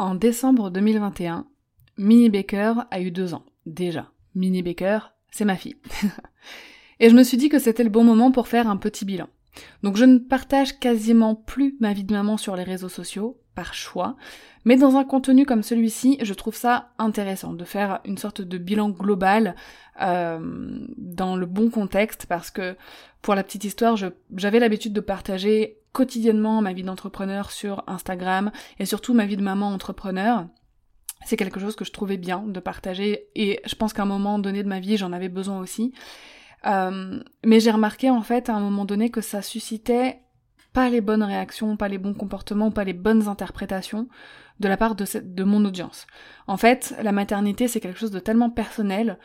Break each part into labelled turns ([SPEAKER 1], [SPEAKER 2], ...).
[SPEAKER 1] En décembre 2021, Minnie Baker a eu deux ans. Déjà. Minnie Baker, c'est ma fille. et je me suis dit que c'était le bon moment pour faire un petit bilan. Donc je ne partage quasiment plus ma vie de maman sur les réseaux sociaux, par choix, mais dans un contenu comme celui-ci, je trouve ça intéressant de faire une sorte de bilan global euh, dans le bon contexte, parce que pour la petite histoire, j'avais l'habitude de partager quotidiennement ma vie d'entrepreneur sur Instagram et surtout ma vie de maman entrepreneur. C'est quelque chose que je trouvais bien de partager et je pense qu'à un moment donné de ma vie j'en avais besoin aussi. Euh, mais j'ai remarqué en fait à un moment donné que ça suscitait pas les bonnes réactions, pas les bons comportements, pas les bonnes interprétations de la part de, de mon audience. En fait, la maternité c'est quelque chose de tellement personnel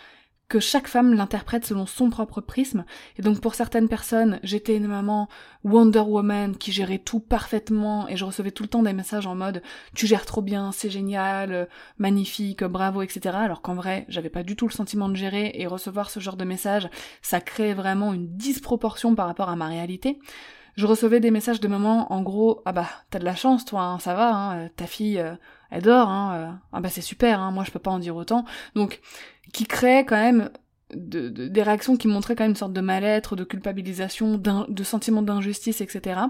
[SPEAKER 1] que chaque femme l'interprète selon son propre prisme. Et donc pour certaines personnes, j'étais une maman Wonder Woman qui gérait tout parfaitement et je recevais tout le temps des messages en mode tu gères trop bien, c'est génial, magnifique, bravo, etc. Alors qu'en vrai, j'avais pas du tout le sentiment de gérer et recevoir ce genre de messages, ça crée vraiment une disproportion par rapport à ma réalité je recevais des messages de maman en gros ah bah t'as de la chance toi hein, ça va hein, ta fille euh, elle dort hein, euh, ah bah c'est super hein, moi je peux pas en dire autant donc qui créait quand même des réactions qui montraient quand même une sorte de mal-être, de culpabilisation, de sentiment d'injustice, etc.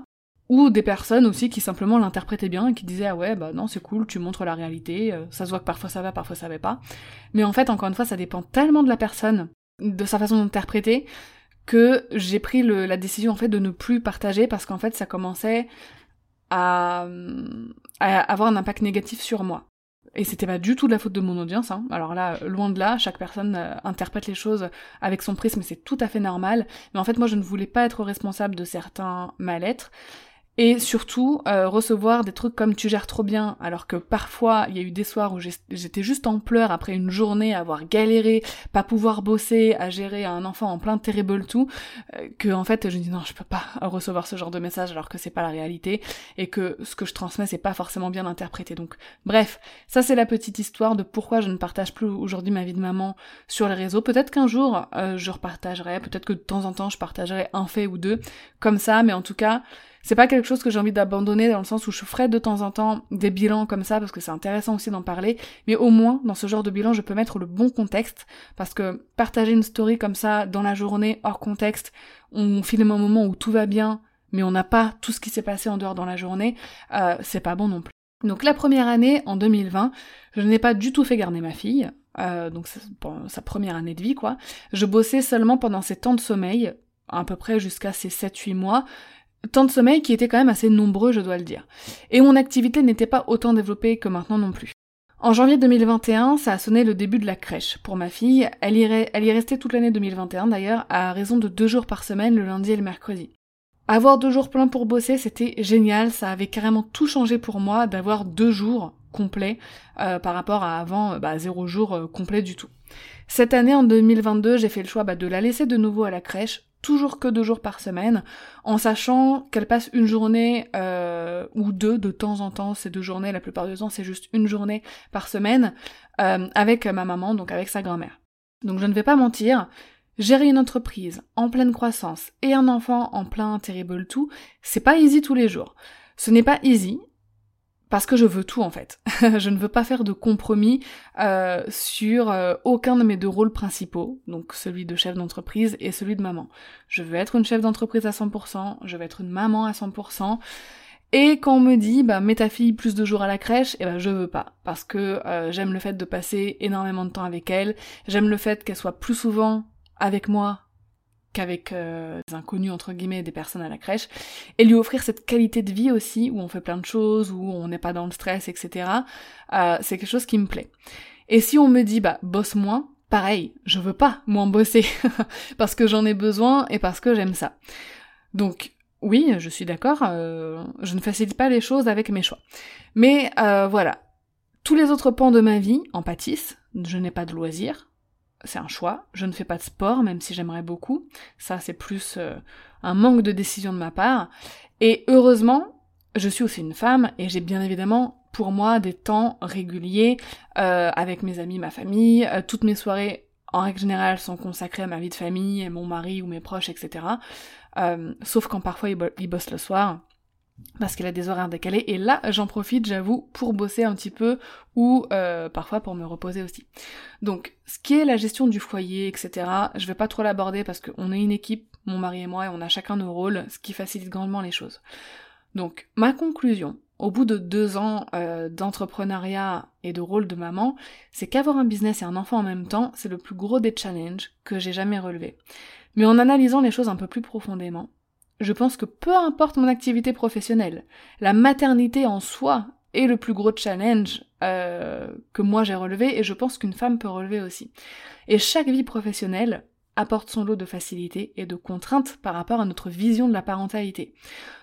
[SPEAKER 1] Ou des personnes aussi qui simplement l'interprétaient bien et qui disaient ah ouais bah non c'est cool tu montres la réalité euh, ça se voit que parfois ça va parfois ça va pas mais en fait encore une fois ça dépend tellement de la personne de sa façon d'interpréter que j'ai pris la décision de ne plus partager parce qu'en fait ça commençait à, à avoir un impact négatif sur moi. Et c'était pas du tout de la faute de mon audience, hein. alors là, loin de là, chaque personne euh, interprète les choses avec son prisme, c'est tout à fait normal, mais en fait moi je ne voulais pas être responsable de certains mal-être, et surtout, euh, recevoir des trucs comme tu gères trop bien, alors que parfois, il y a eu des soirs où j'étais juste en pleurs après une journée, à avoir galéré, pas pouvoir bosser, à gérer un enfant en plein terrible tout, euh, que en fait, je dis non, je peux pas recevoir ce genre de message alors que c'est pas la réalité, et que ce que je transmets, c'est pas forcément bien interprété. Donc, bref, ça c'est la petite histoire de pourquoi je ne partage plus aujourd'hui ma vie de maman sur les réseaux. Peut-être qu'un jour, euh, je repartagerai, peut-être que de temps en temps, je partagerai un fait ou deux, comme ça, mais en tout cas, c'est pas quelque chose que j'ai envie d'abandonner dans le sens où je ferai de temps en temps des bilans comme ça parce que c'est intéressant aussi d'en parler, mais au moins dans ce genre de bilan je peux mettre le bon contexte parce que partager une story comme ça dans la journée hors contexte, on filme un moment où tout va bien mais on n'a pas tout ce qui s'est passé en dehors dans la journée, euh, c'est pas bon non plus. Donc la première année, en 2020, je n'ai pas du tout fait garder ma fille, euh, donc sa première année de vie quoi. Je bossais seulement pendant ses temps de sommeil, à peu près jusqu'à ses 7-8 mois, temps de sommeil qui était quand même assez nombreux, je dois le dire. Et mon activité n'était pas autant développée que maintenant non plus. En janvier 2021, ça a sonné le début de la crèche. Pour ma fille, elle, y restait toute l'année 2021 d'ailleurs, à raison de deux jours par semaine, le lundi et le mercredi. Avoir deux jours pleins pour bosser, c'était génial, ça avait carrément tout changé pour moi d'avoir deux jours complets euh, par rapport à avant, bah, zéro jour euh, complet du tout. Cette année, en 2022, j'ai fait le choix bah, de la laisser de nouveau à la crèche, toujours que deux jours par semaine, en sachant qu'elle passe une journée euh, ou deux de temps en temps, ces deux journées, la plupart du temps c'est juste une journée par semaine, euh, avec ma maman, donc avec sa grand-mère. Donc je ne vais pas mentir, gérer une entreprise en pleine croissance et un enfant en plein terrible tout, c'est pas easy tous les jours. Ce n'est pas easy, parce que je veux tout en fait. je ne veux pas faire de compromis euh, sur euh, aucun de mes deux rôles principaux, donc celui de chef d'entreprise et celui de maman. Je veux être une chef d'entreprise à 100%, je veux être une maman à 100%. Et quand on me dit bah mets ta fille plus de jours à la crèche, eh ben je veux pas parce que euh, j'aime le fait de passer énormément de temps avec elle, j'aime le fait qu'elle soit plus souvent avec moi qu'avec euh, des inconnus entre guillemets des personnes à la crèche et lui offrir cette qualité de vie aussi où on fait plein de choses où on n'est pas dans le stress etc euh, c'est quelque chose qui me plaît. Et si on me dit bah bosse moins pareil je veux pas moins bosser parce que j'en ai besoin et parce que j'aime ça. Donc oui je suis d'accord euh, je ne facilite pas les choses avec mes choix. Mais voilà. Tous les autres pans de ma vie en pâtissent. Je n'ai pas de loisirs, c'est un choix. Je ne fais pas de sport, même si j'aimerais beaucoup. Ça, c'est plus euh, un manque de décision de ma part. Et heureusement, je suis aussi une femme et j'ai bien évidemment pour moi des temps réguliers euh, avec mes amis, ma famille. Euh, toutes mes soirées, en règle générale, sont consacrées à ma vie de famille, mon mari ou mes proches, etc. sauf quand parfois ils bossent le soir parce qu'elle a des horaires décalés et là j'en profite j'avoue pour bosser un petit peu ou euh, parfois pour me reposer aussi. Donc ce qui est la gestion du foyer etc je vais pas trop l'aborder parce qu'on est une équipe mon mari et moi et on a chacun nos rôles ce qui facilite grandement les choses. Donc ma conclusion au bout de deux ans euh, d'entrepreneuriat et de rôle de maman, c'est qu'avoir un business et un enfant en même temps, c'est le plus gros des challenges que j'ai jamais relevé. Mais en analysant les choses un peu plus profondément, je pense que peu importe mon activité professionnelle, la maternité en soi est le plus gros challenge euh, que moi j'ai relevé et je pense qu'une femme peut relever aussi. Et chaque vie professionnelle apporte son lot de facilité et de contraintes par rapport à notre vision de la parentalité.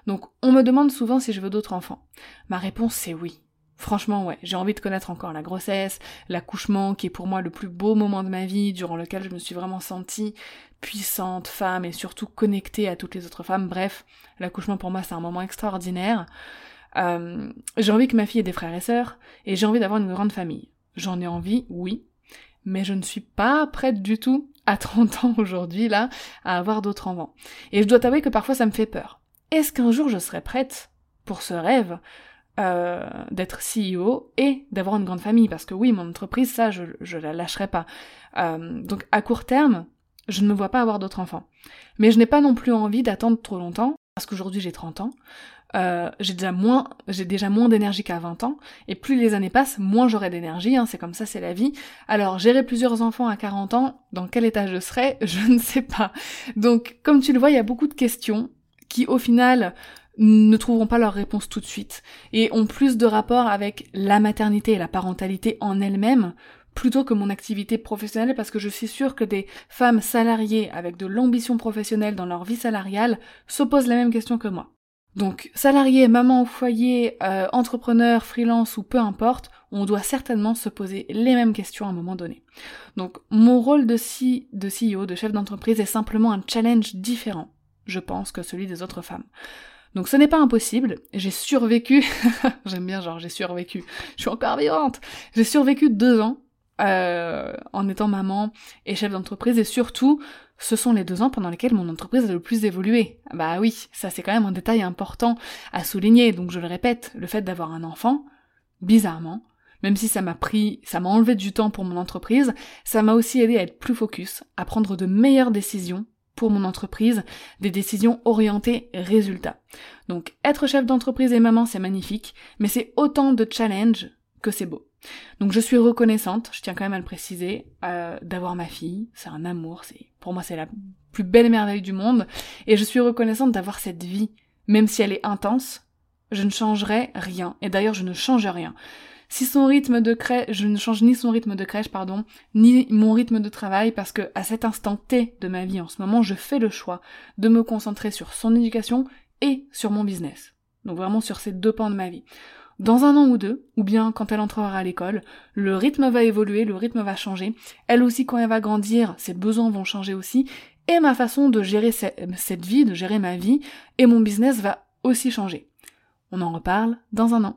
[SPEAKER 1] Donc on me demande souvent si je veux d'autres enfants. Ma réponse c'est oui. Franchement, ouais, j'ai envie de connaître encore la grossesse, l'accouchement, qui est pour moi le plus beau moment de ma vie, durant lequel je me suis vraiment sentie puissante femme et surtout connectée à toutes les autres femmes. Bref, l'accouchement pour moi c'est un moment extraordinaire. Euh, j'ai envie que ma fille ait des frères et sœurs, et j'ai envie d'avoir une grande famille. J'en ai envie, oui, mais je ne suis pas prête du tout, à 30 ans aujourd'hui, là, à avoir d'autres enfants. Et je dois t'avouer que parfois ça me fait peur. Est-ce qu'un jour je serai prête pour ce rêve? Euh, d'être CEO et d'avoir une grande famille. Parce que oui mon entreprise ça je, je la lâcherai pas. Euh, donc à court terme je ne me vois pas avoir d'autres enfants. Mais je n'ai pas non plus envie d'attendre trop longtemps parce qu'aujourd'hui j'ai 30 ans. Euh, j'ai déjà moins j'ai déjà moins d'énergie qu'à 20 ans. Et plus les années passent moins j'aurai d'énergie hein, c'est comme ça c'est la vie. Alors gérer plusieurs enfants à 40 ans dans quel état je serai je ne sais pas. Donc comme tu le vois il y a beaucoup de questions qui au final ne trouveront pas leur réponse tout de suite et ont plus de rapport avec la maternité et la parentalité en elle-même plutôt que mon activité professionnelle parce que je suis sûre que des femmes salariées avec de l'ambition professionnelle dans leur vie salariale se posent la même question que moi. Donc salarié, maman au foyer, euh, entrepreneur, freelance ou peu importe, on doit certainement se poser les mêmes questions à un moment donné. Donc mon rôle de, de CEO, de chef d'entreprise est simplement un challenge différent, je pense, que celui des autres femmes. Donc ce n'est pas impossible, j'ai survécu, j'aime bien genre j'ai survécu, je suis encore vivante, j'ai survécu deux ans euh, en étant maman et chef d'entreprise et surtout ce sont les deux ans pendant lesquels mon entreprise a le plus évolué. Bah oui, ça c'est quand même un détail important à souligner, donc je le répète, le fait d'avoir un enfant, bizarrement, même si ça m'a pris, ça m'a enlevé du temps pour mon entreprise, ça m'a aussi aidé à être plus focus, à prendre de meilleures décisions pour mon entreprise, des décisions orientées résultats. Donc être chef d'entreprise et maman, c'est magnifique, mais c'est autant de challenges que c'est beau. Donc je suis reconnaissante, je tiens quand même à le préciser, euh, d'avoir ma fille, c'est un amour, c'est pour moi c'est la plus belle merveille du monde, et je suis reconnaissante d'avoir cette vie, même si elle est intense, je ne changerai rien, et d'ailleurs je ne change rien. Si son rythme de crèche, je ne change ni son rythme de crèche, pardon, ni mon rythme de travail, parce que à cet instant T de ma vie en ce moment, je fais le choix de me concentrer sur son éducation et sur mon business. Donc vraiment sur ces deux pans de ma vie. Dans un an ou deux, ou bien quand elle entrera à l'école, le rythme va évoluer, le rythme va changer. Elle aussi, quand elle va grandir, ses besoins vont changer aussi. Et ma façon de gérer cette vie, de gérer ma vie, et mon business va aussi changer. On en reparle dans un an.